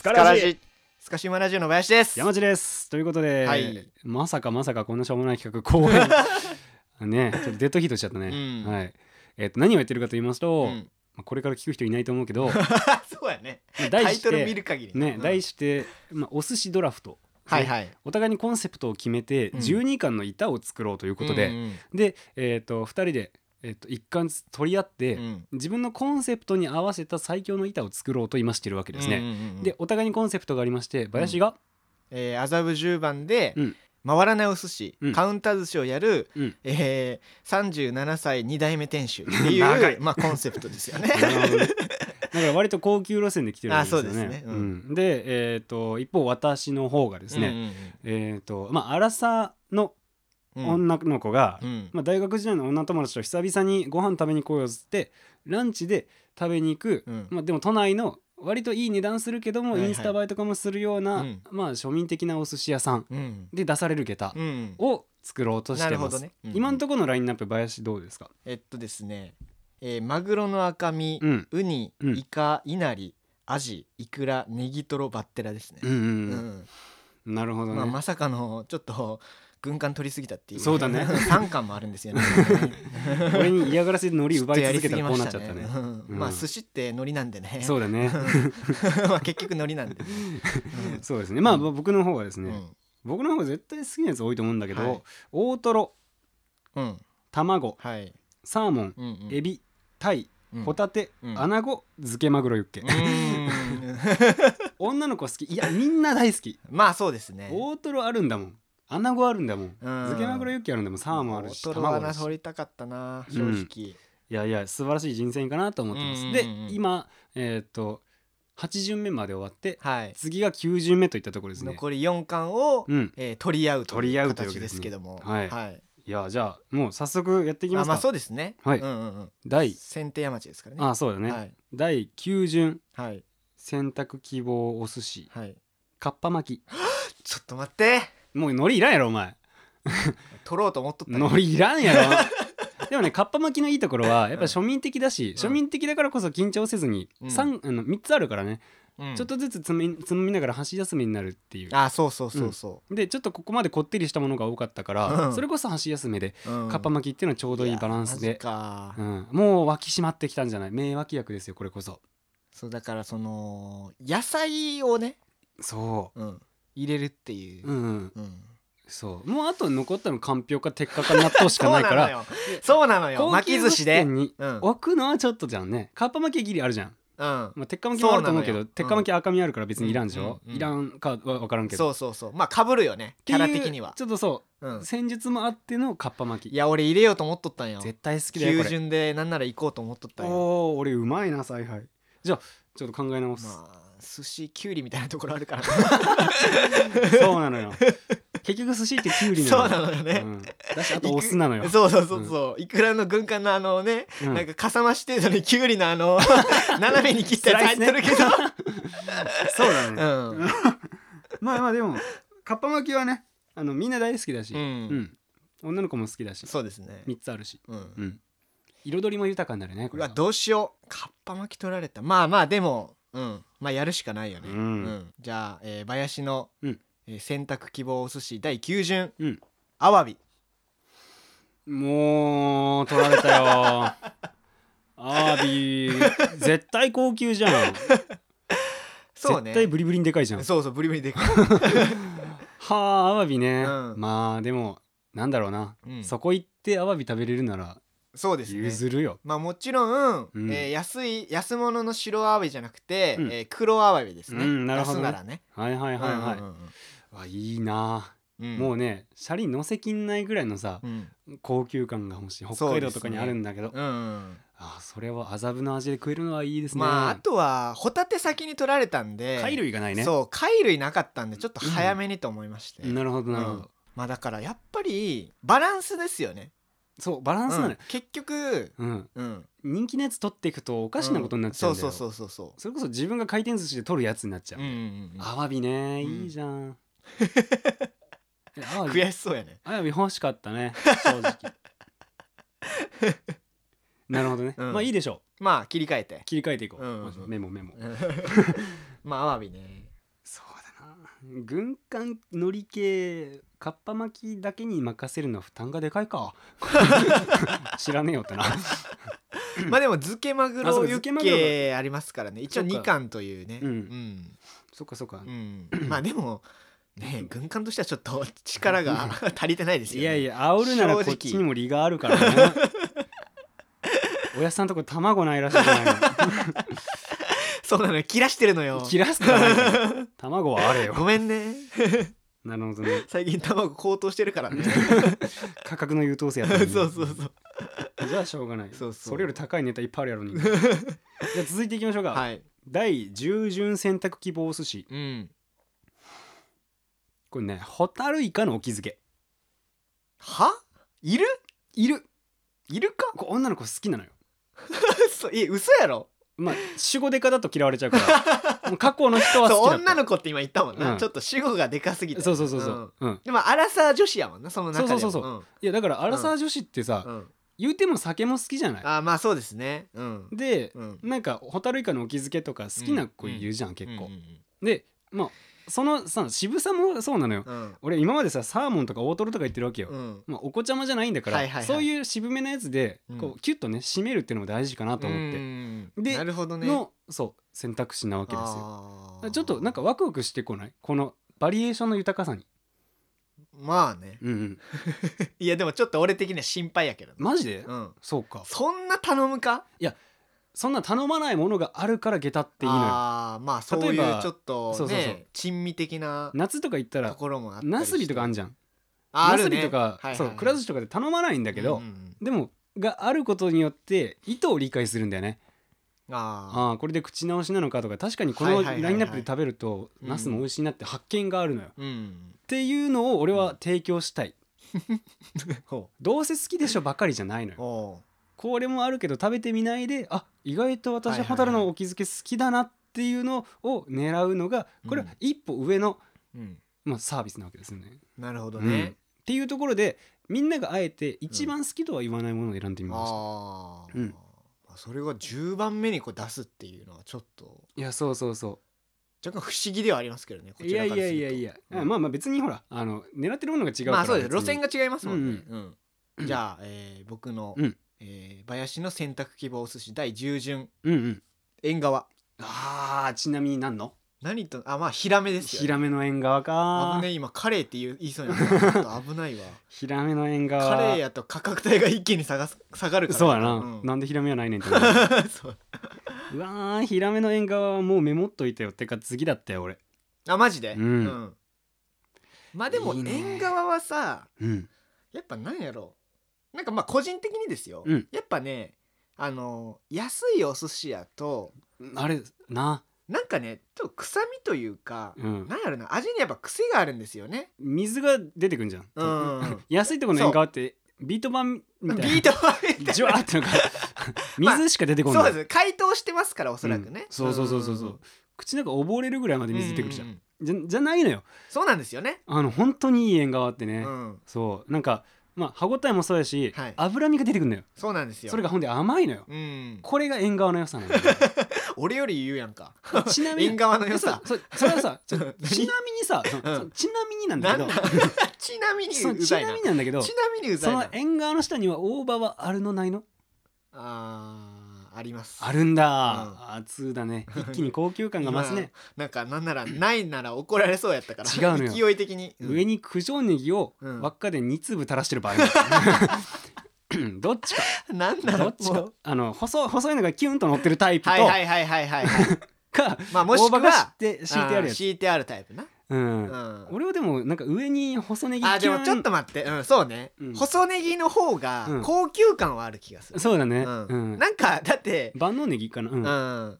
スカラジスカシウマラジオの林です。山地です。ということで、はい。まさかまさかこんなしょうもない企画後編 ねちょっとデッドヒートしちゃったね、うん。はい。えっと何をやってるかと言いますと、うん。まあこれから聞く人いないと思うけど そうやね。タイトル見てる限りね、うん。題して、まあ、お寿司ドラフト、はいはい。お互いにコンセプトを決めてうん。12巻の板を作ろうということで、うんうんで、えっと2人で、えっと一貫取り合って、うん。自分のコンセプトに合わせた最強の板を作ろうと今してるわけですね。うんうんうんでお互いにコンセプトがありまして林が、えー麻布十番でうん。回らないお寿司うん。カウンター寿司をやるうん。えー37歳2代目店主っていうまあコンセプトですよね。だから割と高級路線で来てるわけですよね。ですね。うん。うん。で、えー、と一方私の方がですね、うんえっ、とまあ荒さのうんうん女の子が、うん。まあ、大学時代の女友達と久々にご飯食べに来ようっつってランチで食べに行く、うん。まあ、でも都内の割といい値段するけども、インスタ映えとかもするような、うん。まあ庶民的なお寿司屋さんうん。で出される下駄うん。を作ろうとしてます、ね。うん。今のところのラインナップ林どうですか？えっとですね。えーマグロの赤身うん。ウニうん。イカイナリアジイクラネギトロバッテラですね。うん。なるほどね、まあまさかのちょっと軍艦取りすぎたっていう。そうだね。3巻もあるんですよね。俺に嫌がらせで海苔奪い続けたら こうなっちゃったね。ましたねうん。まあ寿司って海苔なんでね。そうだね。まあ結局海苔なんでね。そうですね。まあ僕の方はですね、うん。僕の方が絶対好きなやつ多いと思うんだけど、はい。大トロうん。卵はい。サーモンうんうん。エビタイうん。ホタテ、うん。アナゴ漬けマグロユッケ、女の子好き。いやみんな大好き。まあそうですね。大トロあるんだもんアナゴあるんだもん。うん。漬けマグロユッケあるんだもんサーモンあるし卵あるし。取りたかったな正うん。直いやいや素晴らしい人選かなと思ってます、うんうんうんで今えーっと8巡目まで終わってはい。次が9巡目といったところですね。残り4巻をうん。えー取り合うというわ形ですけども。はい。はい。いやじゃあもう早速やっていきますか。あまあそうですね。はい。うんうんうん。第先手山地ですからね。あそうだね、はい。第9巡はい。選択希望お寿司。はい。かっぱ巻き。ちょっと待ってもう海苔いらんやろお前。取ろうと思っとった海苔いらんやろ。でもねかっぱ巻きのいいところはやっぱ庶民的だし、ん。庶民的だからこそ緊張せずに、うん。三あの3つあるからね、うん。ちょっとずつつみつまみながら箸休めになるっていう。あそうそうそうそでちょっとここまでこってりしたものが多かったから、うん。それこそ箸休めでううん。かっぱ巻きっていうのはちょうどいいバランスで、か。うん、もう脇締まってきたんじゃない？名脇役ですよこれこそ。そうだからその野菜をね。そうん入れるっていう。ううん、うん、うん。そう。もうあと残ったのかんぴょうか鉄火か納豆しかないから。そうなのよ。そうなのよ。高巻き級寿司で。置くのはちょっとじゃんね。かっぱ巻きギリあるじゃん。うん。まあ、鉄火巻きもあると思うけど鉄火巻き赤身あるから別にいらんでしょ、うん。うん。うん。いらんかは分からんけど。そうそうそう。まあかぶるよね。キャラ的には。ちょっとそう。う、ん。戦術もあってのかっぱ巻き。いや俺入れようと思っとったんよ。絶対好きだよこれ。基準でなんなら行こうと思っとったんよ。おお俺うまいな采配。じゃあちょっと考え直す、まあ寿司きゅうりみたいなところあるから。そうなのよ。結局寿司ってきゅうりなのそうなのよね。うん、だしあとお酢なのよ。そうそうそうそう、いくらの軍艦のあのね、うん。なんかかさ増し程度にきゅうりのあの 斜めに切ったやつ入ってるけど、そうだね、うん。まあまあでもかっぱ巻きはねあのみんな大好きだし、うん。女の子も好きだしそうですね。3つあるし、うん。うん、彩りも豊かになるねこれどうしよう。かっぱ巻き取られた。まあまあでもうん。まあやるしかないよね、うん。じゃあ、えー、林の、うん。えー選択希望お寿司第9巡うん。アワビ。もう取られたよ。アワビ絶対高級じゃん。そうね。絶対ブリブリにでかいじゃん。はそうそうブリブリでかい、あアワビね、うん。まあでもなんだろうな、うん。そこ行ってアワビ食べれるならそうですね。譲るよ、まあもちろん、うん。えー安い安物の白アワビじゃなくて、うん。えー黒アワビですね、うんなるほどね。出すならね。はいはいはいはい、うんうんわいいな、うん。もうねシャリ乗せきんないぐらいのさう、ん。高級感が欲しい。北海道とかにあるんだけど、うんうんあそれを麻布の味で食えるのはいいですね。まああとはホタテ先に取られたんで貝類がないね。そう貝類なかったんでちょっと早めにと思いまして、なるほどなるほど、うん。まあだからやっぱりバランスですよね、そうバランスなのよ。うん、結局、うん。うん、人気のやつ取っていくとおかしなことになっちゃうんだよ、そうそうそうそうそそれこそ自分が回転寿司で取るやつになっちゃう、う、うんうんうん。アワビねうんいいじゃん、えアワビ悔しそうやね。アワビ欲しかったね正直。なるほどね、うん。まあいいでしょう。まあ切り替えて。切り替えていこう、うんマジメモメモ。まあアワビねそう軍艦のり系かっぱ巻きだけに任せるのは負担がでかいか。知らねえよってな。まあでも漬けマグロユッケありますからね。一応そっか。2貫というね。うん。うん。そっかそっか、うん。まあでもね 軍艦としてはちょっと力が足りてないですよね。いやいや煽るならこっちにも利があるからね。おやっさんとこ卵ないらしいじゃないのそうなのよ。切らしてるのよ。切らすからないから 卵はあれよ。ごめんね。なるほどね。最近卵高騰してるからね。価格の優等生やったそうのに。そうそうじゃあしょうがないそうそう。れより高いネタいっぱいあるやろに じゃあ続いていきましょうか、はい。第10巡選択希望寿司。うん。これねホタルイカのお気づけ。は？いる？いる。いるか？これ女の子好きなのよ。そういや嘘やろ？まあ守護デカだと嫌われちゃうから。もう過去の人は好きだった。そう女の子って今言ったもんな、うん。ちょっと主語がでかすぎて。そうそうそうそう、ん。うん。でもアラサー女子やもんなその中でも。そうそうそういやだからアラサー女子ってさ、うん。うん言うても酒も好きじゃない。あーまあそうですね。うん。で、うん。なんかホタルイカのお気づけとか好きな子いるじゃん、結構、うん。でまあそのさ渋さもそうなのよ。うん。俺今までさサーモンとか大トロとか言ってるわけよ、うん。まあ、お子ちゃまじゃないんだから、はいはいはい。そういう渋めなやつでうん。こうキュッとね締めるっていうのも大事かなと思って、うんでなるほどね。のそう選択肢なわけですよ。ちょっとなんかワクワクしてこない？このバリエーションの豊かさに。まあね。うんうん。いやでもちょっと俺的には心配やけどね。マジで、うん。そうか。そんな頼むか？そんな頼まないものがあるから下駄っていいのよ。ああまあそうい例えばうちょっとそうそうそう。ね珍味的な夏とか行ったとらころもあったりナスビとかあんじゃん。ナスビとか、そうくら寿司とかで頼まないんだけど、でもがあることによって意図を理解するんだよね。うんあああこれで口直しなのかとか確かにこのはいはいはいはい。ラインナップで食べるとうんナスも美味しいなって発見があるのよ、っあうん。ていうのを俺は提供したい。ほどうせ好きでしょばかりじゃないのうよ。おこれもあるけど食べてみないであ意外と私ホタルのお気づけ好きだなっていうのを狙うのがこれは一歩上の、ううん。まあ、サービスなわけですよね。なるほどうん。っねていうところでみんながあえて一番好きとは言わないものを選んでみました。ああうん。まあそれが10番目にこう出すっていうのはちょっと。いやそうそうそ若干不思議ではありますけどねいやいやいやいや、うん。まあまあ別にほらあの狙ってるものが違うからまあそうです。路線が違いますもんね、ううん。じゃあ、えー僕の、うんえー林の選択希望寿司第10順。うんうん。縁側。あーちなみに何の？何とあまあヒラメですよヒラメの縁側か。危ねえ今カレーって言う言いそうになった。ちょっと危ないわ。ヒラメの縁側。カレーやと価格帯が一気に下がす下がるからそうやな、ん。なんでヒラメはないねんって思う そう。うわーヒラメの縁側はもうメモっといたよ。ってか次だったよ俺。あマジで？うん。まあでもいいね。縁側はさうん。やっぱなんやろなんかまあ個人的にですよ、うん。やっぱねあの安いお寿司屋とあれな。なんかねちょっと臭みというか、うん。なんやろな味にやっぱ癖があるんですよね。水が出てくんじゃん、うん。安いとこの縁側ってビート板みたいな。ビート板みたいジュワーってなんか 水しか出てこない、そうです。解凍してますからおそらくね、うん。そうそうそうそうそう、口の中溺れるぐらいまで水出てくるじゃん、うううじゃじゃないのよ。そうなんですよね、あの本当にいい縁側ってね、うん、そう。なんかまあ歯ごたえもそうやし、はい。脂身が出てくるのよ。そうなんですよ。それがほんで甘いのよ。うん。これが縁側の良さなのよ。俺より言うやんか。ちなみに縁側の良さ。そうそれはさ ちちなみにさ、そうん。ちなみになんだけどなんだ？ちなみにそうちざいなみになんだけどちなみにうざいな。その縁側の下には大葉はあるのないの？あーあります。あるんだ、うん。だね。一気に高級感が増すね、今なんかなんならないなら怒られそうやったから違うのよ。勢い的に、うん。上に九条ネギをうん。輪っかで2粒垂らしてる場合も。どっちか。なんならどっちか。あの細い細いのがキュンと乗ってるタイプと、はいはいはいはいはいはい。かまあもしく大葉が敷いてあるやつ。敷いてあるタイプな、うん。うん。俺はでもなんか上に細ネギあでもちょっと待って、うん、そうね、うん。細ネギの方がうん。高級感はある気がする、そうだね、うん。うん。なんかだって、万能ネギかな、うん。うん。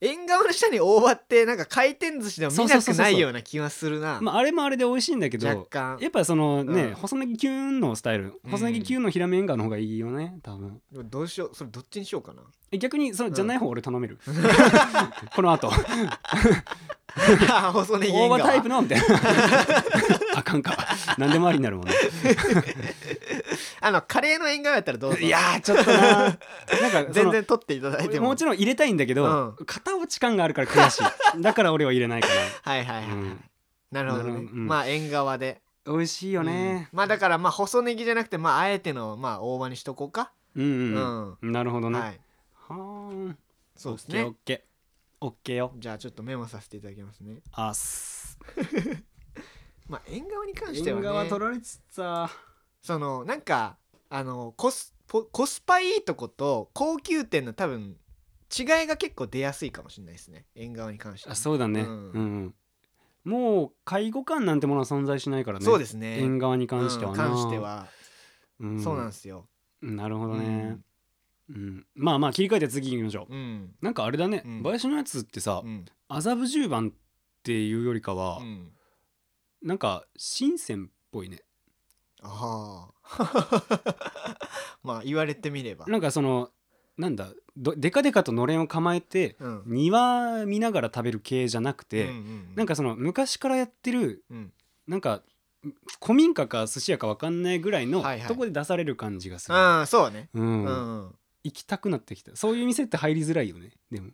縁側の下に大葉ってなんか回転寿司でも見なくないような気がするな。まあ、あれもあれで美味しいんだけど若干。やっぱそのね、うん。細ネギキュンのスタイル。うん。細ネギキュンのヒラメンガーの方がいいよね。多分。どうしよう？それどっちにしようかな。え逆にそのじゃない方俺頼める、この後。あ 細ネギ大葉タイプの？みたいな。あかんか。何でもありになるもんね。あのカレーの縁側やったらどうぞ。いやーちょっとななんか全然取っていただいても。もちろん入れたいんだけど、う片落ち感があるから悔しい。だから俺は入れないかはいはいはい、はい。うん。なるほどね、うん。まあ縁側で。な美味しいよね。うん。まあだからまあ細ネギじゃなくてまああえてのまあ大葉にしとこうか。うんうん、うん、なるほどね、はい。はあそうですオッケーオねッケーオッケーよ。じゃあちょっとメモさせていただきますね。あっす。まあ縁側に関しては縁ね側取られつつさ。そのなんかあのコスポコスパいいとこと高級店の多分違いが結構出やすいかもしれないですね。縁側に関してはあそうだね、ううんんうん。もう介護官なんてものは存在しないからね。そうですね。縁側に関してはな、うん関しては、うん。そうなんですよ。なるほどね、うん。まあまあ切り替えて次行きましょう、うん。なんかあれだね、うん。林のやつってさうん。麻布十番っていうよりかはう、ん。なんか深センっぽいね。ああ まあ言われてみれば。なんかそのなんだどでかでかとのれんを構えてうん。庭見ながら食べる系じゃなくて、うんうんなんかその昔からやってるうん。なんか古民家か寿司屋か分かんないぐらいのはいはい。とこで出される感じがする、ああそうね。うんうん行きたくなってきた。そういう店って入りづらいよね。でも。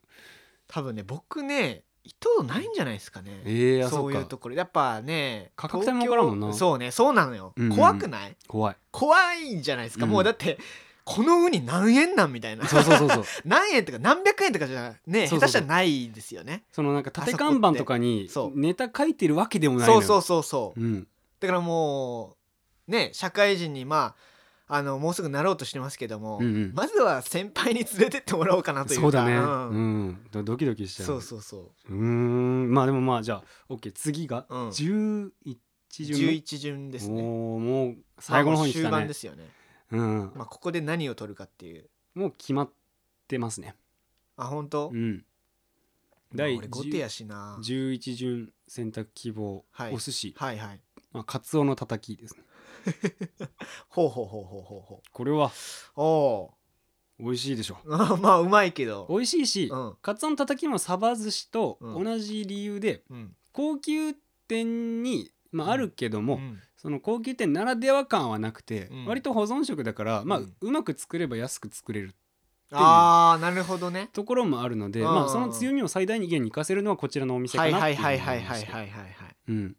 多分ね僕ね伊藤ないんじゃないですかね。ええあそそういうところ。やっぱね価格帯もわからんもんな。そうねそうなのよ、うんうん。怖くない？怖い。怖いんじゃないですか、うん。もうだってこのウニ何円なんみたいな。そうそうそうそう。何円とか何百円とかじゃね下手したらないですよね。そのなんか縦看板とかにネタ書いてるわけでもないそうそうそうそう。うん。だからもうね社会人にまああのもうすぐなろうとしてますけども、うんうん。まずは先輩に連れてってもらおうかなというか。そうだね。ん。うん。ドドキドキしちゃう。そうそうそう。うーん。まあでもまあじゃあ OK 次がうん。11順目？11順ですね。おーもう最後の方に来たね。盤ですよね、うん。まあ、ここで何を取るかっていう。もう決まってますね。あ本当、うん。まあ第俺5手やしな。11順選択希望はい。お寿司。はいはい。まあカツオのたたきですね ほうほうほうほうほうほこれは。う。お美味しいでしょ。お まあうまいけど。美味しいしうん。カツオのたたきもサバ寿司とうん。同じ理由でうん。高級店にまああるけどもうん。その高級店ならでは感はなくてうん。割と保存食だからまあうん。うまく作れば安く作れるあーなるほどね。ところもあるのでうん。まあその強みを最大限に生かせるのはこちらのお店かはないってはいいうふうに思いましたはいはいはいはいはいはい。うん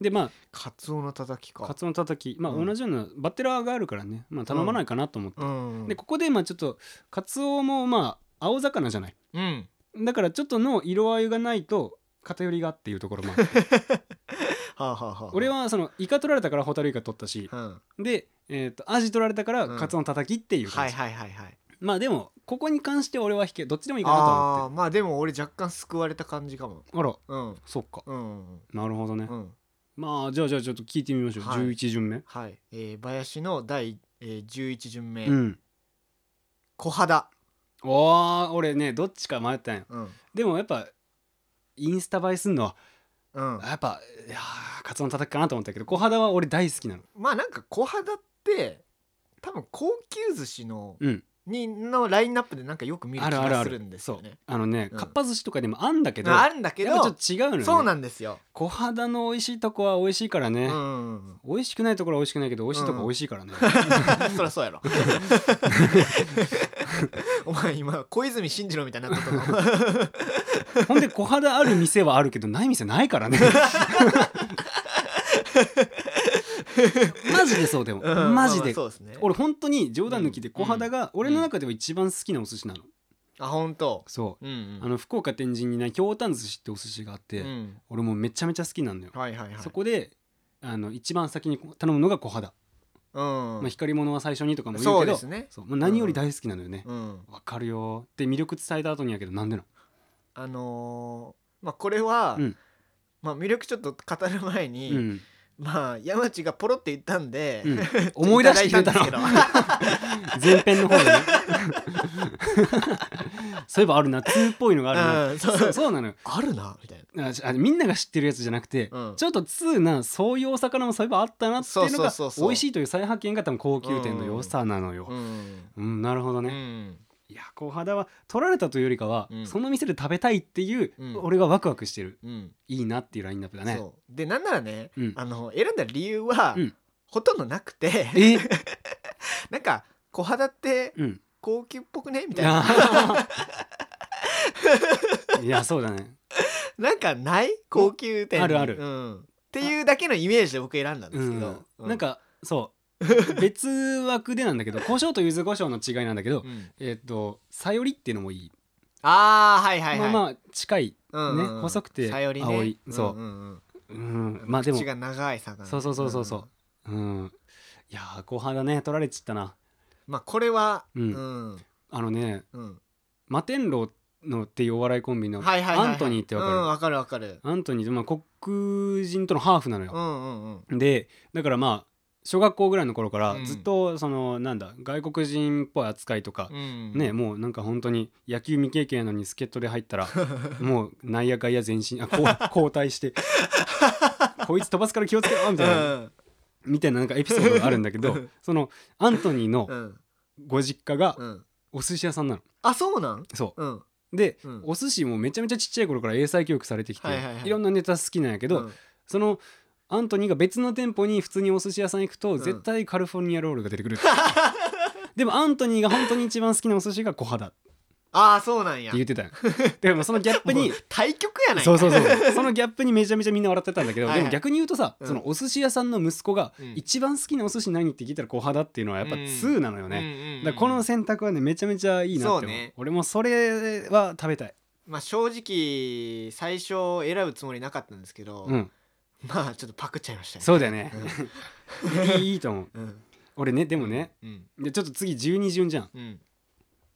でまあカツオのたたきか。カツオのたたき。まあうん。同じようなバッテラーがあるからね。まあ頼まないかなと思って。うん。でここでまあちょっとカツオもまあ青魚じゃない。うん。だからちょっとの色合いがないと偏りがっていうところもあって。はあはあはあ俺はそのイカ取られたからホタルイカ取ったし。うん。で、えー、とアジ取られたからうん。カツオのたたきっていうはいはいはいはい。まあでもここに関して俺は引けどっちでもいいかなとあ思っあーまあでも俺若干救われた感じかも。てあら。うん。そっか。うん。なるほどね、うんまあじゃあじゃあちょっと聞いてみましょう、はい。11巡目。はい。えー林の第えー11巡目。うん。小肌。おー俺ねどっちか迷ったんよ。うん。でもやっぱインスタ映えすんのはうん。やっぱいやーカツオのたたきかなと思ったけど小肌は俺大好きなの。まあなんか小肌って多分高級寿司のうんにのラインナップでなんかよく見る気あるあるある。がするんですよね。あのね、うん。かっぱ寿司とかでもあんだけどああるんだけどちょっと違うのよね。そうなんですよ。小肌の美味しいとこは美味しいからね、うん。うんうん美味しくないところは美味しくないけど美味しいとこは美味しいからね、そりゃそうやろ。お前今小泉進次郎みたいになってたのほんで小肌ある店はあるけどない店ないからね マジでそうでも、うん。マジで、まあまあそうですね。俺本当に冗談抜きで小肌が俺の中では一番好きなお寿司なの、あ本当？そう。うんうん。あの福岡天神にねひょうたん寿司ってお寿司があって、うん。俺もうめちゃめちゃ好きなのよ、はいはいはい。そこであの一番先に頼むのが小肌、うん。まあ、光り物は最初にとかも言そううけどですね。そう。まあ、何より大好きなのよね。うん。わ、かるよ。で魅力伝えた後にやけどなんでの？あのーまあこれはうん。まあ魅力ちょっと語る前うにん、まあ山内がポロって言ったんでうん、思い出してくれたの。いだいたんです前編の方でね。そういえばあるな。2っぽいのがあるな、うんそう。そうそうなの。よけどあるなみたいな。ああみんなが知ってるやつじゃなくて、うん。ちょっと2なそういうお魚もそういえばあったなっていうのそうそがうそうそう。美味しいという再発見が多分高級店の良さなのよ、うん。うん。なるほどうね、ん。いや小肌は取られたというよりかは、うん。その店で食べたいっていう、うん。俺がワクワクしてる。うん。いいなっていうラインナップだね。そう。でなんならねうん。あの選んだ理由はうん。ほとんどなくてえ？なんか小肌ってうん。高級っぽくね？みたいな。いやそうだね。なんかない？高級店に。あるある。うん、っていうだけのイメージで僕選んだんでうすけど、ん。うなん、かそう 別枠でなんだけど胡椒と柚子胡椒の違いなんだけどうん。えっとさよりっていうのもいい。ああはいはいはい、まあまあ近いうんうんうん。細くてさよりね。青い。そうんんうん。う。ん。まあでも口が長い魚そうそうそうそうそう。うん。いやー後半だね取られちったな。まあこれはううん。あのねうん、摩天楼のっていうお笑いコンビのはいはいはいはい。アントニーってわかる、うんわかるわかる。アントニー、まあ、黒人とのハーフなのよ、うんうんうん。でだからまあ小学校ぐらいの頃からうん。ずっとその、なんだ外国人っぽい扱いとか、うん。ねもうなんか本当に野球未経験なのに助っ人で入ったら もう内野外野全身あ交代して こいつ飛ばすから気をつけろみたいな、うん。みたいななんかエピソードがあるんだけど そのアントニーのうん。ご実家がうん。お寿司屋さんなの。あそうなん？そう。ん。うで、うん。お寿司もめちゃめちゃちっちゃい頃から英才教育されてきて、はいいはい。はいろんなネタ好きなんやけど、うん。そのアントニーが別の店舗に普通にお寿司屋さん行くと、ん。絶対カリフォルニアロールが出てくる でもアントニーが本当に一番好きなお寿司が小肌ってああそうなんや。言ってたよ。でもそのギャップに 対局やないそうそうそう。そのギャップにめちゃめちゃみんな笑ってたんだけどはいはい。でも逆に言うとさ、うん。そのお寿司屋さんの息子がうん。一番好きなお寿司何って聞いたら小肌っていうのはやっぱうん。2なのよね、ねだからこの選択はねめちゃめちゃいいなってね。俺もそれは食べたい。まあ正直最初選ぶつもりなかったんですけど、うんまあちょっとパクっちゃいましたね。そうだよね。いい いいと思う。うん。うん俺ねでもねうん。でちょっと次12順じゃん。うん。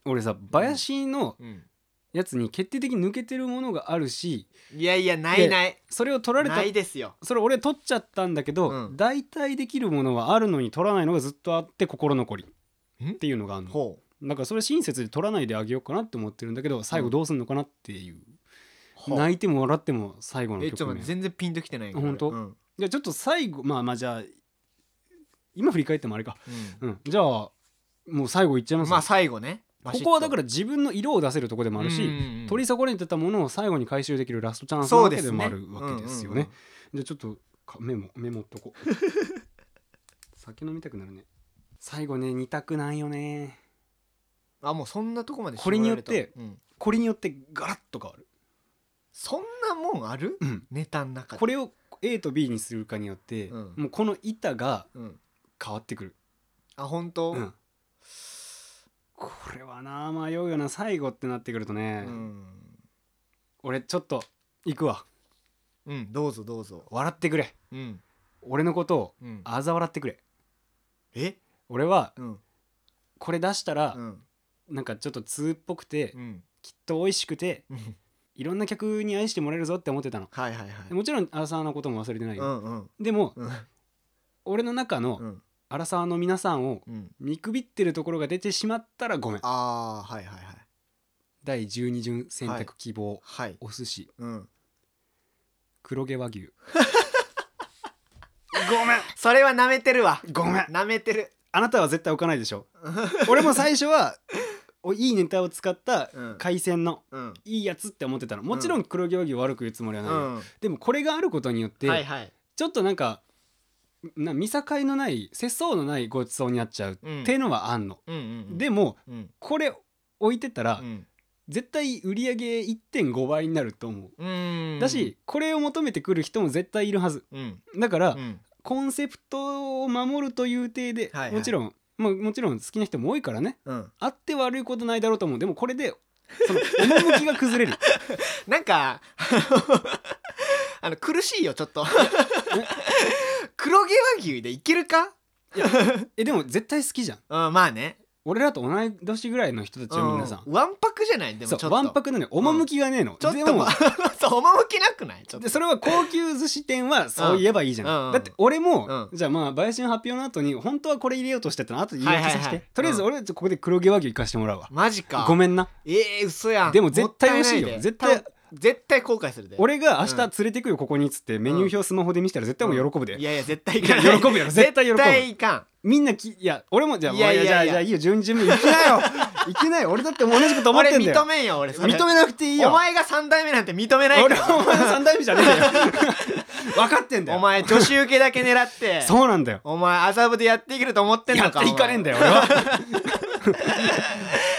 俺さ林のうん。やつに決定的に抜けてるものがあるしいやいやないない。それを取られたないですよ。それ俺取っちゃったんだけど、うん。代替できるものはあるのに取らないのがずっとあって心残り。ん？っていうのがあるの。ほう。だからそれ親切で取らないであげようかなって思ってるんだけど最後どうすんのかなっていう泣いても笑っても最後のえちょっと曲名待って全然ピンときてないあ本当？うん。じゃあちょっと最後まあまあじゃあ今振り返ってもあれか、うん。うん、じゃあもう最後いっちゃいます？まあ最後ね。ここはだから自分の色を出せるとこでもあるし、し取り損ねてたものを最後に回収できるラストチャンスなわけですもあるわけですよね。じゃあちょっとかメモメモっとこう。酒飲みたくなるね。最後ね二択なんよね。あもうそんなとこまでこれによってうん。これによってガラッと変わる、そんなもんある？うん、ネタの中で。これを A と B にするかによって、うん。もうこの板がうん。変わってくる、あ本当？うん、これはな迷うよな最後ってなってくるとね、うん。俺ちょっと行くわ。うんどうぞどうぞ。笑ってくれ。うん。俺のことをうん。あざ笑ってくれ。え？俺はうん。これ出したらう、ん。なんかちょっと通っぽくて、うん。きっと美味しくてうんいろんな客に愛してもらえるぞって思ってたの。はいはいはい。もちろんアラサーのことも忘れてないよ、うんうん。でもうん。俺の中のうん。アラサーの皆さんをうん。見くびってるところが出てしまったらごめん。ああはいはいはい。第12順選択希望、はい。お寿司。うん。黒毛和牛。ごめん。それは舐めてるわ。ごめん。舐めてる。あなたは絶対置かないでしょ。俺も最初はおいいネタを使ったうん。海鮮のうん。いいやつって思ってたの。もちろん黒毛和牛悪く言うつもりはない。よ、うん。でもこれがあることによって、はいはい。ちょっとなんかな見境のない節操のないごちそうになっちゃううん。っていうのはあんの、うんうんでもうん。これ置いてたら、うん。絶対売り上げ1.5倍になると思う、うん。だしこれを求めてくる人も絶対いるはず。うん。だから、うん。コンセプトを守るという体で、はいはい。もちろん、まあ、もちろん好きな人も多いからね。うん。あって悪いことないだろうと思う。でもこれでその趣が崩れる。なんかあの苦しいよちょっと。黒毛和牛でいけるか？えでも絶対好きじゃん。うんまあね俺らと同い年ぐらいの人たちは皆さん、うん。わんぱくじゃない？でもちょっと。そうわんぱくなのよ。趣がねえの、でもちょっとま そう趣なくない？ちょっと。でそれは高級寿司店はそう言えばいいじゃん、うん。うん。だって俺も、うん。じゃあまあ林の発表の後に本当はこれ入れようとしてたの後で言い訳させて、はいはいはい。とりあえず俺ここで黒毛和牛行かしてもらうわ。マジか。ごめんな。ええ嘘やん。でも絶対美味しいよ。もったなで。絶対多分絶対後悔するで。俺が明日連れてくよここにっつってメニュー表スマホで見せたら絶対もう喜ぶで、いやいや絶対いかんい。や 喜ぶやろ絶対喜ぶ。絶対いかんみんなきいや俺もじゃあいやいやいや。じゃあじゃあいいよ順順目行きなよ。行きなよ。俺だって同じこと思ってんだよ。俺認めんよ俺。それ認めなくていいよ。お前が3代目なんて認めないから。俺はお前の三代目じゃねえよ。分かってんだよ。お前女子受けだけ狙って。そうなんだよ。お前麻布でやっていけると思ってんやってのかいかねえんだよ俺は。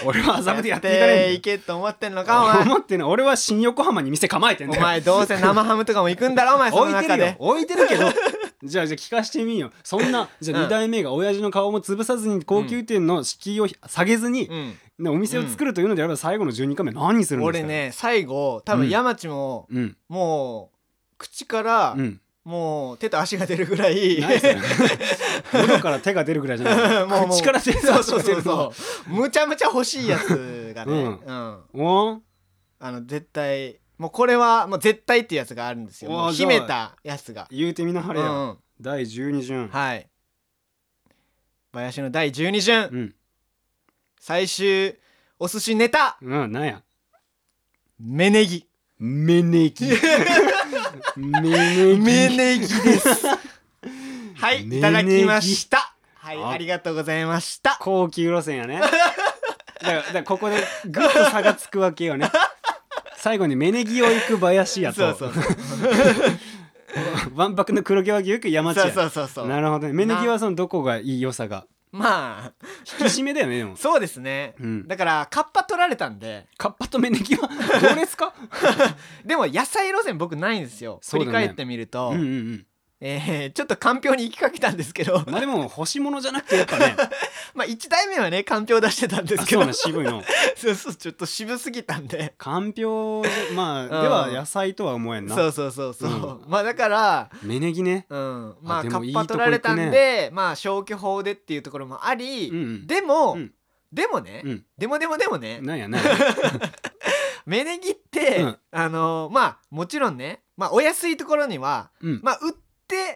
俺は麻布でやっていかねえんだよ。いけと思ってんのかお前。思ってんの。俺は新横浜に店構えてんだよ。お前どうせ生ハムとかも行くんだろお前その置いて中でるよ。置いてるけどじゃあじゃあ聞かしてみよそんなじゃあうん2代目が親父の顔も潰さずに高級店の敷居を下げずに、うん。ねお店を作るというのであれば最後の12回目何するんですか？俺ね最後多うん。分山地もうんもう口からうん。もう手と足が出るぐらい 喉から手が出るぐらいじゃない。もう口から手そうそうが出るのそうそう。むちゃむちゃ欲しいやつがね、うん。うん。おあの絶対もうこれはもう絶対っていうやつがあるんですよ。お秘めたやつが。言うてみなはれや、うん第12順。はい。林の第12順。うん。最終お寿司ネタ。うんなんや。芽ネギ。めねぎめねぎ芽ネギです。はいいただきました。はいあ。ありがとうございました。高級路線やね。だからだからここでぐっと差がつくわけよね最後に芽ネギを行く林やと。そうそうそう。わんぱくの黒毛和牛行く山地そうやそうそうそう。なるほどね。芽ネギはそのどこがいい良さが。まあ。引き締めだよねでも。そうですね。うん。だからカッパ取られたんで。カッパと芽ネギは？どうですか？でも野菜路線僕ないんですよ。そうだね。振り返ってみると、うんうんうんえーちょっとかんぴょうに行きかけたんですけど。まあでも欲し物じゃなくてやっぱね。まあ1代目はねかんぴょう出してたんですけど。あそうね渋いの。そうそうちょっと渋すぎたんで。かんぴょうまあんでは野菜とは思えんな。そうそうそうそう、まあだから芽ネギね。うん。まあでカッパもいいとこ取られたんでまあ消去法でっていうところもあり、うん。うんでも、うん。でもね、うん。でもでもでもねなんやなんや。芽ネギって、うん。あのーまあもちろんねまあお安いところにはうん。まあ売って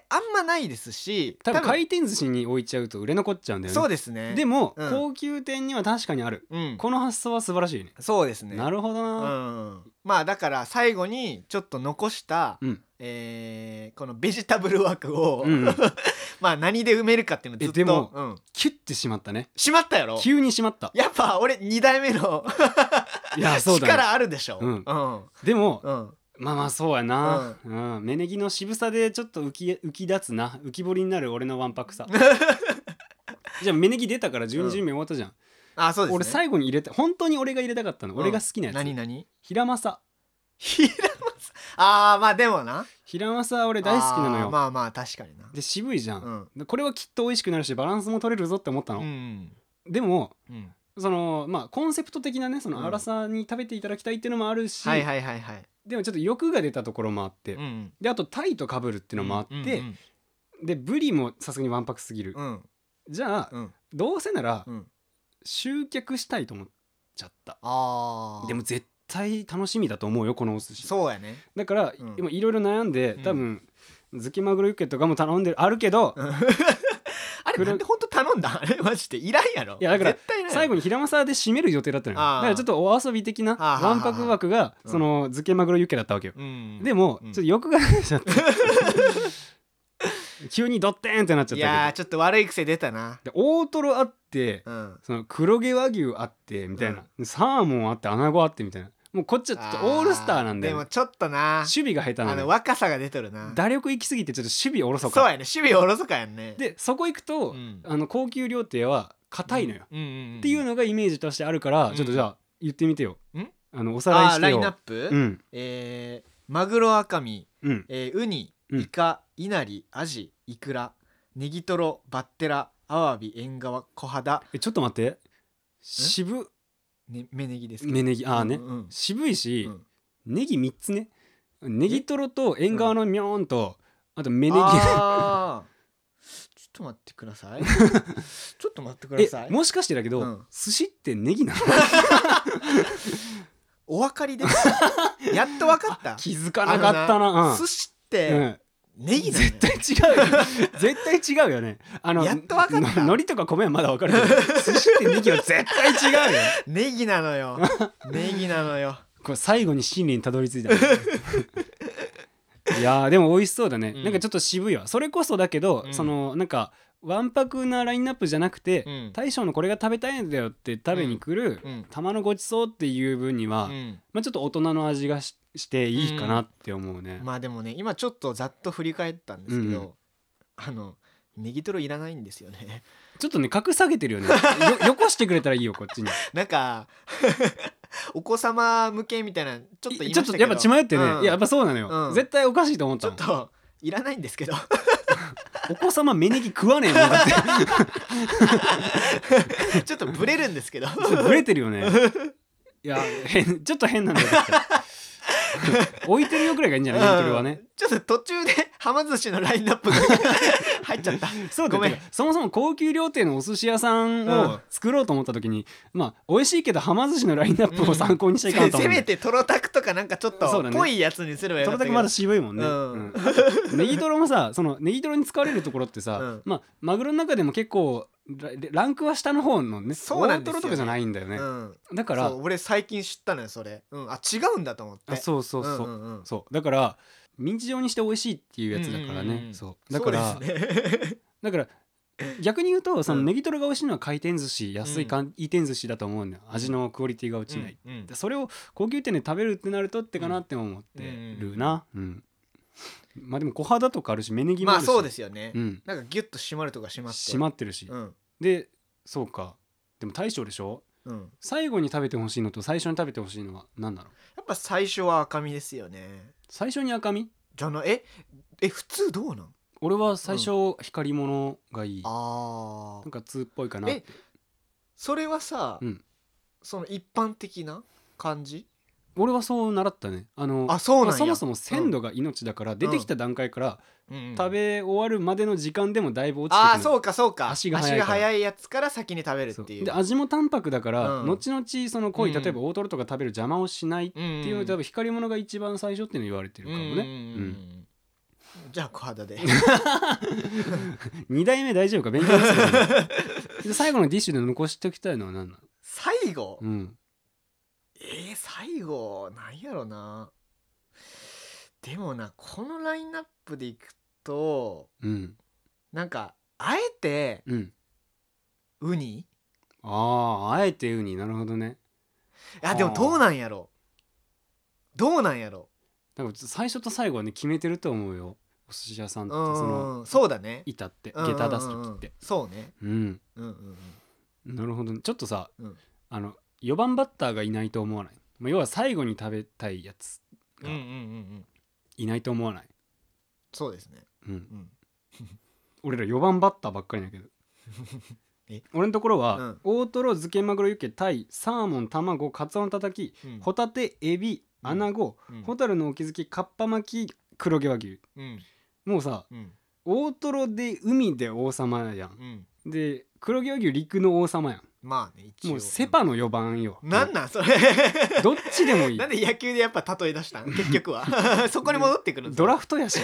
あんまないですし多分回転寿司に置いちゃうと売れ残っちゃうんだよね。そうですね。でも、うん。高級店には確かにある。うん。この発想は素晴らしいね。そうですね。なるほどうな、ん、まあだから最後にちょっと残した、うん。えーこのベジタブル枠を、うんうん。まあ何で埋めるかっていうのずっとえでもうん、キュッてしまったね。しまったやろ？急にしまった。やっぱ俺2代目のいやそうだね。力あるでしょ？うん。うん。でもうんまあまあそうやな、うん。芽ネギの渋さでちょっと浮き浮き立つな。浮き彫りになる俺のわんぱくさ。じゃあ芽ネギ出たから12巡目終わったじゃん、あそうですね。俺最後に入れた本当に俺が入れたかったの、うん。俺が好きなやつ。何何？平正。平松 ああまあでもな。平正は俺大好きなのよ、まあまあ確かにな。で渋いじゃん、うん。でこれはきっと美味しくなるしバランスも取れるぞって思ったの、うん。でもうん。そのまあコンセプト的なねそのうん。粗さに食べていただきたいっていうのもあるし、はいはいはいはいでもちょっと欲が出たところもあって、うんであとタイとかぶるっていうのもあって、うんでブリもさすがにわんぱくすぎる、うん。じゃあ、うん。どうせならうん。集客したいと思っちゃった。でも絶対楽しみだと思うよこのお寿司。そうやね。だから、うん。今いろいろ悩んでうん。多分、漬けマグロユッケとかも頼んでるあるけど、あれなんで本当頼んだ？あ れマジで？いらんやろ。いやだから絶対ない最後に平正で締める予定だったのよ。だからちょっとお遊び的なわんぱく枠がうん。その漬けマグロユッケだったわけよ、うん。でも、うん。ちょっと欲が出ちゃって。急にドッテーンってなっちゃいったけやーちょっと悪い癖出たな。どで大トロあってうん。その黒毛和牛あってみたいな、サーモンあって穴子あってみたいなもうこっちはちょっとオールスターなんだよ、でもちょっとな。守備が下手なあの若さが出とるな。打力行き過ぎてちょっと守備おろそか。そうやね守備おろそかやんね。でそこ行くと、うん。あの高級料亭は硬いのよ、うんうんうんっていうのがイメージとしてあるから、うん。ちょっとじゃあ言ってみてよ。ん？あのおさらいあーラインナップ？うん。えーマグロ赤身。うん。えーウニうん。イカイナリアジイクラネギトロバッテラアワビエンガワ小肌えちょっと待って。渋ね芽ネギです芽ネギあーね、うんうん渋いし、うん。ネギ3つね。ネギトロと縁側のミョーンと、あと芽ネギ。あー。ちょっと待ってください。ちょっと待ってください。えもしかしてだけど、うん。寿司ってネギなの？お分かりです。かやっと分かった。気づかなかったな。寿司っうんてうんネギ絶対違うよ。絶対違うよね。あのやっと分かった。の海苔とか米はまだ分かるけど 寿司ってネギは絶対違うよ。ネギなのよ。ネギなのよ。これ最後に真理にたどり着いた。ねいやーでも美味しそうだね、うん。なんかちょっと渋いわ。それこそだけど、うん。そのなんかわんぱくなラインナップじゃなくて、うん。大将のこれが食べたいんだよって食べに来る、うん。玉のごちそうっていう分には、うん。まあ、ちょっと大人の味がししていいかなって思うね、まあでもね今ちょっとざっと振り返ったんですけど、うんうん。あのネギトロいらないんですよね。ちょっとね格下げてるよね。よ よこしてくれたらいいよこっちに。なんか お子様向けみたいなちょっとちょっとやっぱ血迷ってね、うん。いややっぱそうなのよ、うん。絶対おかしいと思っちたもんょっといらないんですけど。お子様芽ネギ食わねえもんだって。ちょっとブレるんですけど。ブレてるよね。いや変ちょっと変なんだよ 置いてるよくらいがいいんじゃないネギトロはね。うんちょっと途中で はま寿司のラインナップが 入っちゃった。そうごめん。そもそも高級料亭のお寿司屋さんうん。を作ろうと思った時に、まあ美味しいけどはま寿司のラインナップを参考にしちゃいかんと思うん。せめてトロタクとかなんかちょっとぽいやつにすればよかったけど。それだけまだ渋いもんね、うん。うん。ネギトロもさそのネギトロに使われるところってさ、うん。まあマグロの中でも結構ラランクは下の方のねそうなんですとかじゃないんだよね、うん。だからそう俺最近知ったのよそれ、うん、あ違うんだと思って。あそうそうそう,、んんん。そう。だからミンチ状にして美味しいっていうやつだからね、うんうんうん。そう。だからね。だから逆に言うとそのうん。ネギトロが美味しいのは回転寿司安い回転寿司だと思うんだよ味のクオリティが落ちない、うんうん。でそれを高級店で食べるってなるとってかなって思ってるな。うん、まあでも小肌とかあるし芽ネギもあるし。まあそうですよね、うん。なんかギュッと締まるとか締まって。閉まってるし、うん。でそうか。でも大将でしょ？うん。最後に食べてほしいのと最初に食べてほしいのは何なの？やっぱ最初は赤身ですよね最初に赤身？じゃなえ？え普通どうなん？俺は最初光り物がいい、あなんか通っぽいかなって。それはさ、うん。その一般的な感じ？俺はそう習ったね。あのあそうなんや。まあそもそも鮮度が命だから、出てきた段階から食べ終わるまでの時間でもだいぶ落ちてくる。ああそうかそうか。足が速いやつから先に食べるっていう。で味も淡白だから、うん。後々その濃いうん。例えば大トロとか食べる邪魔をしないっっていうので、多分光り物が一番最初っていうの言われてるかもね、うんじゃあ小肌で。2代目大丈夫か勉強でするで最後のディッシュで残しておきたいのは何なの？最後、うん。えー、最後？なんやろなでもなこのラインナップでいくとうん。なんかあえてうん。ウニ？いあああえてウニ。なるほどね。やでもどうなんやろ？どうなんやろ？なんか最初と最後はね決めてると思うよ。お寿司屋さんってうんそのそうだね。板って下駄出す時って。そうね。うん。うんうんうん。なるほどね。ちょっとさ、うん。あの4番バッターがいないと思わない、まあ、要は最後に食べたいやつうんうんうんうんいないと思わない、そうですね。うん、うん。俺ら4番バッターばっかりだけど。え？俺のところは、うん。大トロ漬けマグロユッケタイサーモン卵カツオのたたきうん。ホタテエビアナゴ、うん。ホタルのお気づきカッパ巻き黒毛和牛。うん。もうさうん。大トロで海で王様やん。うん。で黒毛和牛陸の王様やんまあね一応。もうセパの4番よ。なんなんそれ。どっちでもいい。なんで野球でやっぱ例え出したん？結局は。そこに戻ってくるドラフトやし。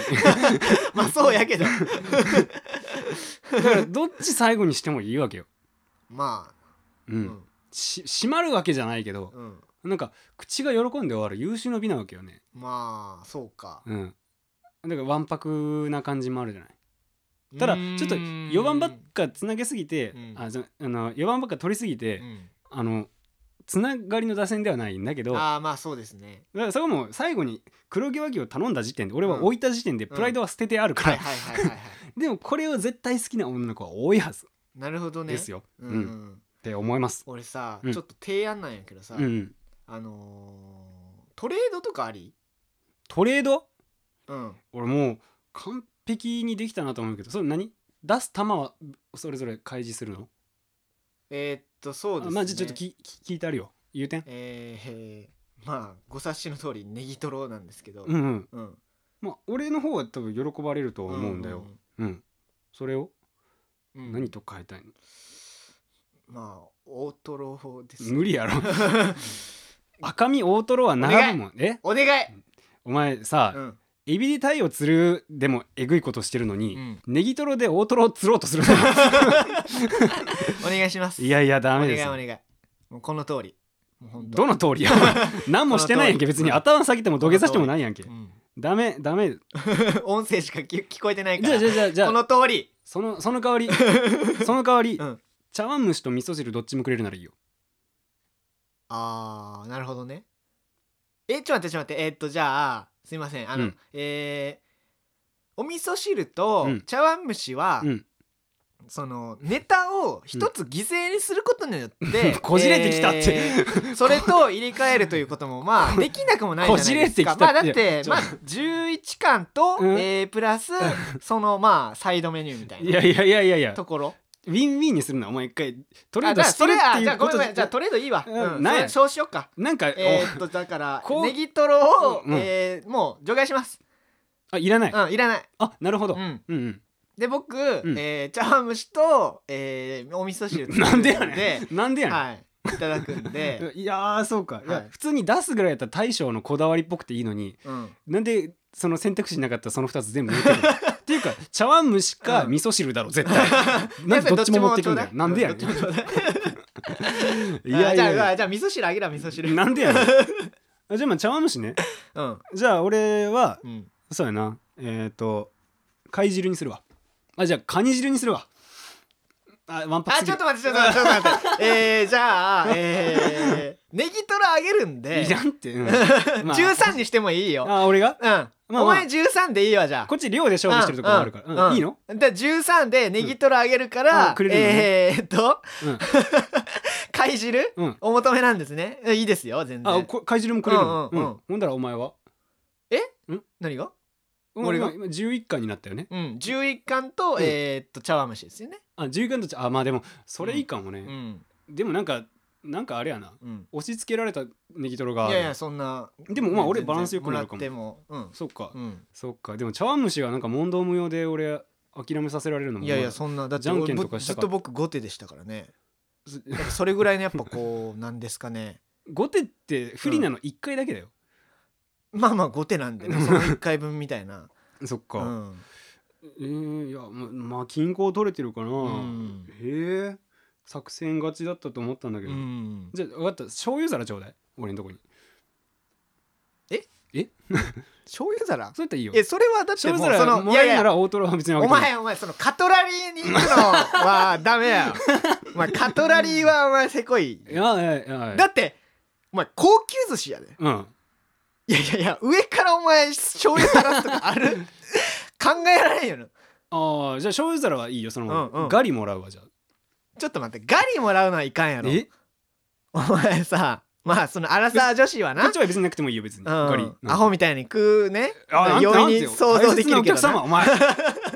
まあそうやけど。だからどっち最後にしてもいいわけよ、まあ。うん。うん。し閉まるわけじゃないけどうん。なんか口が喜んで終わる優秀の美なわけよね。まあそうか。うん。だからわんぱくな感じもあるじゃないただちょっと4番ばっかつなげすぎて、うん。あじゃあの4番ばっか取りすぎて、うん。あのつながりの打線ではないんだけどだかああまあそうですね。らそれはもう最後に黒毛和牛を頼んだ時点で俺は置いた時点でプライドは捨ててあるから、はいはいはいはいはい。でもこれを絶対好きな女の子は多いはず。なるほどね。ですよ、ううん。ん。って思います。俺さうん。ちょっと提案なんやけどさうん。あのートレードとかあり？トレード？うん。俺もう完璧にできたなと思うけどそれ何？出す球はそれぞれ開示するの？えーっとそうですね。あまあじゃあちょっときき聞いてあるよ。言うてん。えーへー。まあご察しの通りネギトロなんですけど。うんうん。うん。まあ俺の方は多分喜ばれると思うんだよ。うん、それをうん。うん。何と変えたいの、まあ大トロです無理やろ。赤身大トロは並ぶもん。え？お願い。お前さ、うんエビでタイを釣るでもえぐいことしてるのに、うん。ネギトロで大トロを釣ろうとするのお願いします。いやいやお願ダメです。よいお願い。もうこの通り。どの通り？や 何もしてないやんけ。別に頭下げても土下座してもないやんけ。うん。ダメダメ。音声しか聞聞こえてないかじゃあらじゃあじゃあじゃあ。この通り。そのその代わり。その代わり、うん。茶碗蒸しと味噌汁どっちもくれるならいいよ。あーなるほどね。えちょっと待ってちょっと待って。えーっとじゃあすいません。あの、うん。えーお味噌汁とうん。茶碗蒸しは、うん。そのネタを一つ犠牲にすることによって、こじれてきたって。えーそれと入れ替えるということも まあできなくもないじゃないですか。こじれてきた。ってまあだってちょまあ11巻と、うん。えープラスそのまあサイドメニューみたいな いやいやいやいや。ところウィンウィンにするのはお前一回。トレードしてるっていうことじゃあトレードいいわ、うんうんなんやそうしよっか。なんか、えーっとだからネギトロを、うんえーもう除外します。おあいらない、うんいらない。あなるほど、ううんん、うん。で僕、ん。えー茶碗蒸しと、えーお味噌汁 なんでやのねん。なんでやねん、はいいただくんで、いやーそうか、いやはい。普通に出すぐらいやったら大将のこだわりっぽくていいのにうん、なんでその選択肢なかったらその2つ全部入れてるっていうか茶碗蒸しかうん。味噌汁だろ絶対。なんでどっちも持ってくんだよ。なんでやねん。いいや。いやいあじゃあやじゃあ味噌汁あげろ味噌汁。なんでやね じゃあまあ茶碗蒸しね。うん。じゃあ俺はうん。そうやな。えっ、と貝汁にするわ。あじゃあカニ汁にするわ。あワンパクあちょっと待ってちょっと待ってちょっと待って。えー、じゃあえー、ネギトロあげるんで。いらんって、うん。まあ。13にしてもいいよ。あ俺が？うん、まあお前13でいいわじゃあ。こっち量で勝負してるところもあるから、うん。いいの？で13でネギトロあげるから、ねえー、っとうん。貝汁、うん。お求めなんですね。いいですよ全然。貝汁もくれるの、うんうんうん。うん。ほんだらお前は？何が？俺俺が？が今11巻になったよね。うん。11貫と、うん。えー、っと茶碗蒸しですよね。あ11巻とちあまあでもそれいいかもね、うん。でもなんかなんかあれやな。うん。押し付けられたネギトロがいやいやそんな。でもまあ俺バランスよくなるかも。もらっても。うん。そっか、うん。そっか。でも茶碗蒸しはなんか問答無用で俺諦めさせられるのもいやいやそんな。だってじゃんけんとか俺したかずっと僕後手でしたからね。だからそれぐらいのやっぱこうなんですかね。後手って不利なの1回だけだよ、まあまあ後手なんでね。その1回分みたいな。そっか、うん。えー、いやままあ均衡取れてるかな、うん。へえ作戦勝ちだったと思ったんだけうど、ん。じゃあ分かった。醤油皿ちょうだい。俺のとこに。醤油皿？そうやったらいいよ。えそれはだって醤もう油皿もそのいやいやらえるなら大トロは別にあげおても前お前そのカトラリーに行くのはダメやよ お前カトラリーはお前せこい。いやいやいやいや。だってお前高級寿司やで。うん。いやいやいや上からお前醤油垂らすとかある？考えられんよなああじゃあ醤油皿はいいよその、うんうん。ガリもらうわじゃあちょっと待ってガリもらうのはいかんやろ。え？お前さまあそのアラサー女子はな。こっちは別になくてもいいよ別に、うん。ガリ、アホみたいに食うね。あなんて容易に想像できるけど大切なお客様なお前。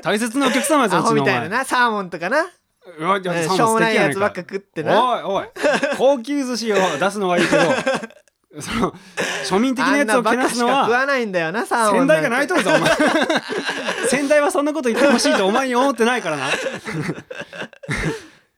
大切なお客様やぞ アホみたいななサーモンとかな。うわいしょうもない素敵やつばっか食ってな。おいおい。高級寿司を出すのはいいけど その庶民的なやつをけバカしかなすのは食わないんだよなサーモン先代が泣いとるぞお前。先代はそんなこと言ってほしいとお前に思ってないからな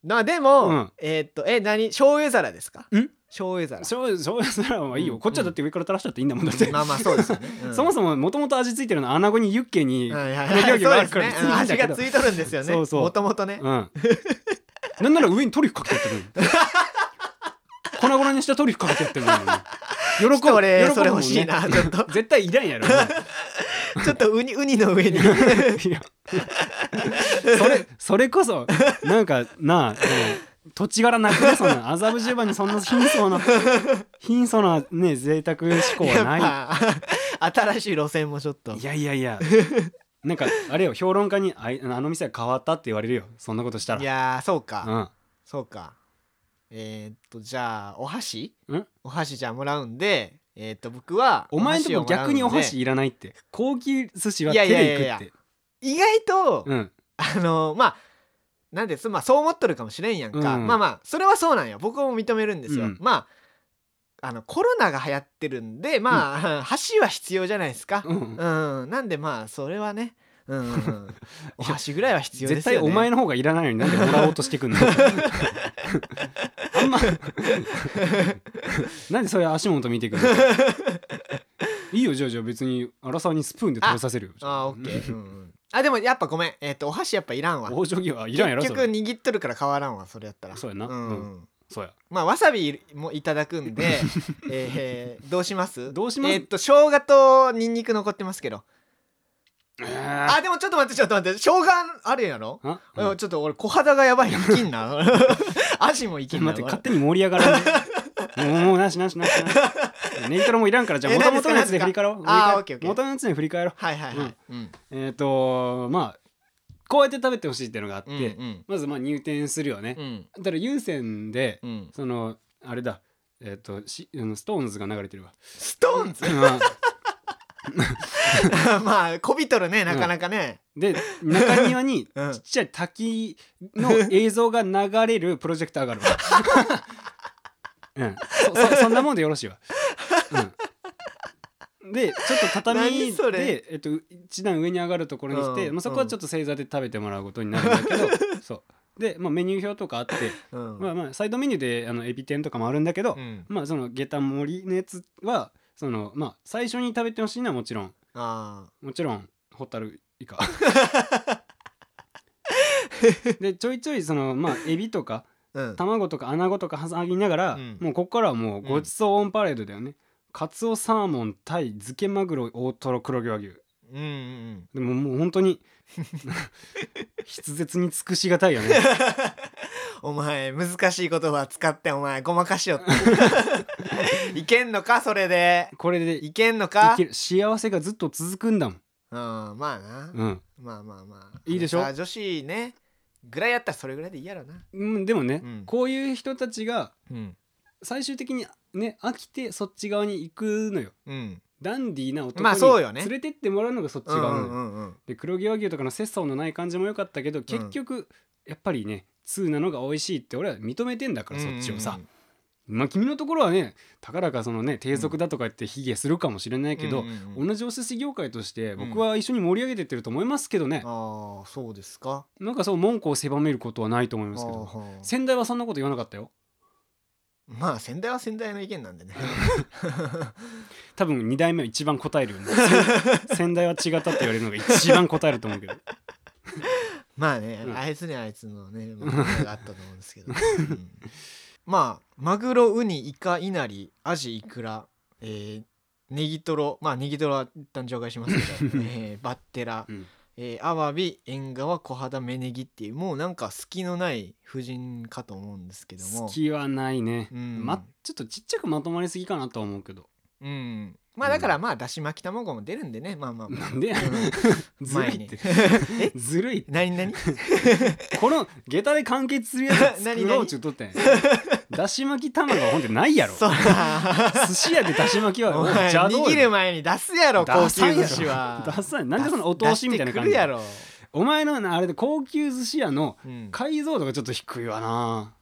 まあでも、うん。えーっとえ何？醤油皿ですか？ん醤油皿。醤油醤油皿はいいよ、うん。こっちはだって上から垂らしたっていいんだもんだって、まあまあそうですよね、うん。そもそももともと味付いてるのは穴子にユッケにはいはい。黒はい毛があるからそうですね。うん。味別にいいんだけどがついとるんですよね。そうそう。もともとね。うん。なんなら上にトリュフかけてやってるの粉々にしたトリュフかけてやってるのに。喜ぶちょっと俺喜ぶもんね。それ欲しいなちょっと。絶対いらんやろ ちょっとウニウニの上に。いやそれそれこそなんかなあ、土地柄なくね？そんな麻布十番にそんな貧相な貧相なね贅沢志向はない。ぱ新しい路線もちょっと。いやいやいや。なんかあれよ評論家にあいあの店は変わったって言われるよ。そんなことしたら。いやーそうか、うん。そうか。えー、っとじゃあお箸？ん？お箸じゃあもらうんでえー、っと僕はお前んとこ逆にお箸をいらないって。高級寿司は手いやいやいでやいや。行くって意外と、うん。あのまあなんですまあそう思っとるかもしれんやんか、うん。まあまあそれはそうなんよ。僕も認めるんですよ、うん。まああのコロナが流行ってるんでまあ、箸は必要じゃないですか。うん。うん、なんでまあそれはねうんうんうん。お箸ぐらいは必要ですよね。絶対お前の方がいらないのになんでもらおうとしてくんの？あんま。なんでそれ足元見てくるの？いいよじゃあじゃあ別に荒沢にスプーンで食べさせるよ。あーオッケー、うんうん、あでもやっぱごめん。えっ、とお箸やっぱいらんわ。大将棋はいらんやろ結それ。局握っとるから変わらんわそれやったら。そうやな。うん、うん。そうや。まあわさびもいただくんで えーどうします？どうします？えーっと生姜とニンニク残ってますけど。えー。あでもちょっと待ってちょっと待って。生姜あるんやろ？あ？うん。ちょっと俺小肌がやばい。生きんな。足も生きんな。待って勝手に盛り上がらんねもうもうなしなしなしなし。ネギトロもいらんからじゃあえ元々のやつ何で振り返ろう。あー振り返オッケーオッケー。元のやつに振り返ろう。はいはいはい。うん。えっ、とまあこうやって食べてほしいっていうのがあって、うんうん。まずまあ入店するよね。だ有線で、うん。そのあれだ。えっ、としあのストーンズが流れてるわ。ストーンズ？まあ。まあこびとるねなかなかね。で中庭にうん。ちっちゃい滝の映像が流れるプロジェクターがあるわ。うん、そ そそんなもんでよろしいわ。うん、でちょっと畳何それ？で、えっと、一段上に上がるところにして、うんまあ、そこはちょっと正座で食べてもらうことになるんだけど、そう。で、まあ、メニュー表とかあって、うん。まあまあ、サイドメニューであのエビ天とかもあるんだけど、うん。まあその下駄盛りのやつはその、まあ、最初に食べてほしいのはもちろんあもちろんホタルイカ。でちょいちょいそのまあエビとかーうん。卵とかアナゴとか挟みながら、うん。もうここからはもうごちそうオンパレードだよね、カツオサーモンタイ漬けマグロ大トロ黒毛和牛。うんうんでももう本当に 筆舌に尽くしがたいよね。お前難しい言葉使ってお前ごまかしよって。いけんのかそれで。これでいいけんのか？ける幸せがずっと続くんだもん。うんまあな。うん、まあまあまあ。いいでしょ？さあ女子ねぐらいやったらそれぐらいでいいやろな。うん、でもね、うん。こういう人たちがうん。最終的にね飽きてそっち側に行くのよ。うん。ダンディーな男まあそうよね。に連れてってもらうのがそっちうん側なのよ、うんうんうん。で黒毛和牛とかの節操のない感じも良かったけど結局、やっぱりね2なのが美味しいって俺は認めてんだからそっちをさ、まあ君のところはねたかだかそのね低俗だとか言って卑下するかもしれないけど、うんうんうん同じお寿司業界として僕は一緒に盛り上げてってると思いますけどね、ああそうですか？なんかそう文句を狭めることはないと思いますけど。先代はそんなこと言わなかったよ。まあ先代は先代の意見なんでね。多分2代目は一番答えるよね。先 先代は違ったって言われるのが一番答えると思うけど。まあね、うん。あいつにはあいつのね問題があったと思うんですけど、うんまあマグロウニイカイナリアジイクラ、えーネギトロまあネギトロは一旦紹介しますけど、えーバッテラ、うん。えーアワビエンガワ小肌芽ネギっていうもうなんか隙のない婦人かと思うんですけども。好きはないね、うん。ま、ちょっとちっちゃくまとまりすぎかなとは思うけどうん。まあだからまあだし巻き卵も出るんでね。まあまあまあ。なんでうん。ずるいっ前て ずるいって。何何？この下駄で完結するやつ作ろうちゅうとってん。だし巻き卵はほんでないやろ。そう。寿司屋でだし巻きは邪道握る前に出すやろ高級寿司は。ダサい。なんでそのお通しみたいな感じやろ、お前のなあれで高級寿司屋のうん。解像度がちょっと低いわな。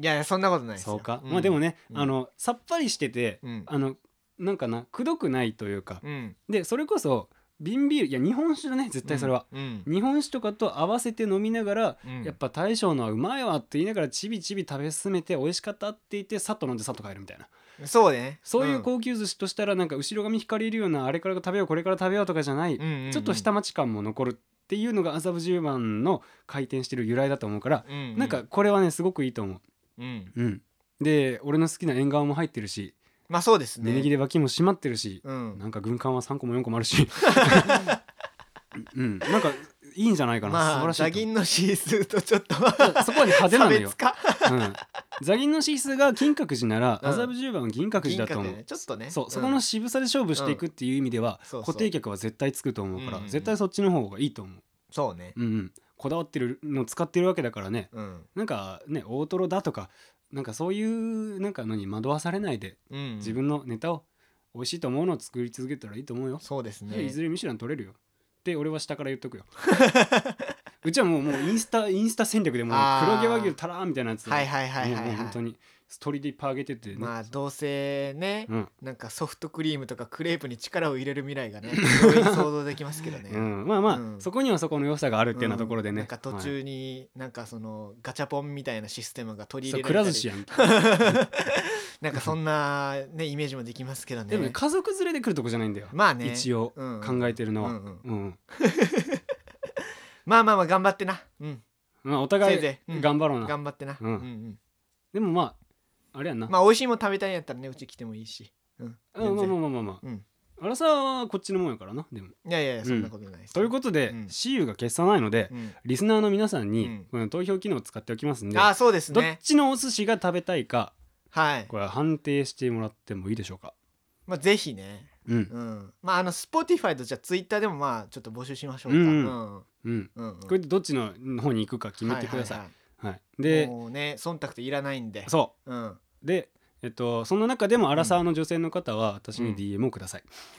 いやいやそんなことないそうか、ん。まあでもね、うん。あのさっぱりしてて、うん。あのなんかなくどくないというか、うん。でそれこそ瓶ビールいや日本酒だね絶対それは、うん。日本酒とかと合わせて飲みながら、うん。やっぱ大将のはうまいわって言いながらちびちび食べ進めて美味しかったって言ってさっと飲んでさっと帰るみたいな。そうね。そういう高級寿司としたらなんか後ろ髪引かれるようなあれから食べようこれから食べようとかじゃない、うんうんうん。ちょっと下町感も残るっていうのが麻布十番の回転してる由来だと思うから、うんうん。なんかこれはねすごくいいと思う。ん。う。うん、で俺の好きな縁側も入ってるしまあそうですね。寝ぎで脇も締まってるし、うん。なんか軍艦は3個も4個もあるし。うん。なんかいいんじゃないかな、まあ素晴らしいと。ザギンのシースーとちょっと そこはね派手な差のようん、ザギンのシースが金閣寺ならうん。麻布十番は銀閣寺だと思う、ちょっとね。そうそこの渋さで勝負していくっていう意味では、そうそう固定客は絶対つくと思うから、うんうんう。ん絶対そっちの方がいいと思う、そうね。うんうん、こだわってるの使ってるわけだからね。うん。なんかね大トロだとかなんかそういうなんかのに惑わされないで、うん自分のネタを美味しいと思うのを作り続けたらいいと思うよ、そうですでいねずれミシュラン取れるよ。で俺は下から言っとくよ。うちはもうもうインスタインスタ戦略でも黒毛和牛たらーみたいなやつではいはいはいはいはい。本当にストーリーでいっぱい上げててね、まあどうせねうん。なんかソフトクリームとかクレープに力を入れる未来がね 想像できますけどね。うん、まあまあ、うん。そこにはそこの良さがあるっていうようなところでね、なんか途はい中になんかそのガチャポンみたいなシステムが取りそう入れられたり。くら寿司やん。なんかそんなねイメージもできますけどね。でもね家族連れで来るとこじゃないんだよ、まあね。一応うん考えてるのは、うんうん。うん。まあまあまあ頑張ってな。うん。まあ、お互い頑張ろうな、頑張ってな。うん。うんうん。でもまああれやんな、まあ美味しいもん食べたいんやったらねうち来てもいいし。うん。うん、まあまあまあまあまあ。うん。荒沢はこっちのもんやからなでも。いやいやいやそんなことないですということで、うん。CU が消さないので、うん。リスナーの皆さんに、うん。この投票機能を使っておきますんであそうですどっねちのお寿司が食べたいかはい。これ判定してもらってもいいでしょうか。まあぜひね。うん。うん。まああの Spotify とじゃあ Twitter でもまあちょっと募集しましょうか。うんうん。うん。うん。うんこれでどっちの方に行くか決めてください、ははいい。はい。でもうね忖度っていらないんで。そう。うんでえっとその中でも荒沢の女性の方は私にうん。DM をください、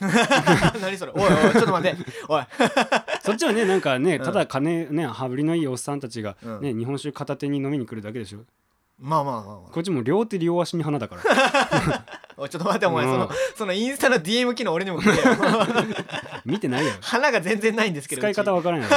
何それ？おいおいちょっと待って。おい。そっちはねなんかねうん。ただ金ね羽振りのいいおっさんたちが、うん。ね日本酒片手に飲みに来るだけでしょ？まあまあまあまあ。こっちも両手両足に花だから。おいちょっと待ってお前うん。そのそのインスタの DM 機能俺にもくれよ。見てないよ花が全然ないんですけど使い方わからんやろ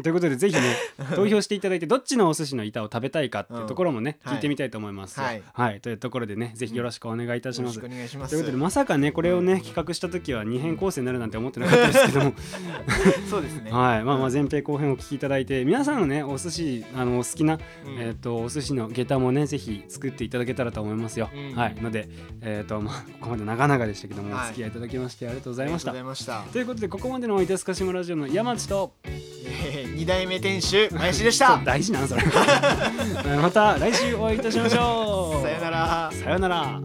ということでぜひね 投票していただいてどっちのお寿司の板を食べたいかっていうところもね、うん聞いてみたいと思います。はい。というところでねぜひよろしくお願いいたします。よろしくお願いします。ということでまさかねこれをね企画した時は二編構成になるなんて思ってなかったですけども、そうですね。はい。まあまあ前編後編を聞きいただいて皆さんのねお寿司あのお好きな、うん。えっ、とお寿司の下駄もねぜひ作っていただけたらと思いますよ。うん。はい。のでえっ、とまあここまで長々でしたけども、はい。お付き合いいただきましてありがとうございました。といました。ということでここまでの「いたすかしまラジオ」の山地とえー二代目店主林でした。大事なんそれ。また来週お会いいたしましょう。さよなら。さよなら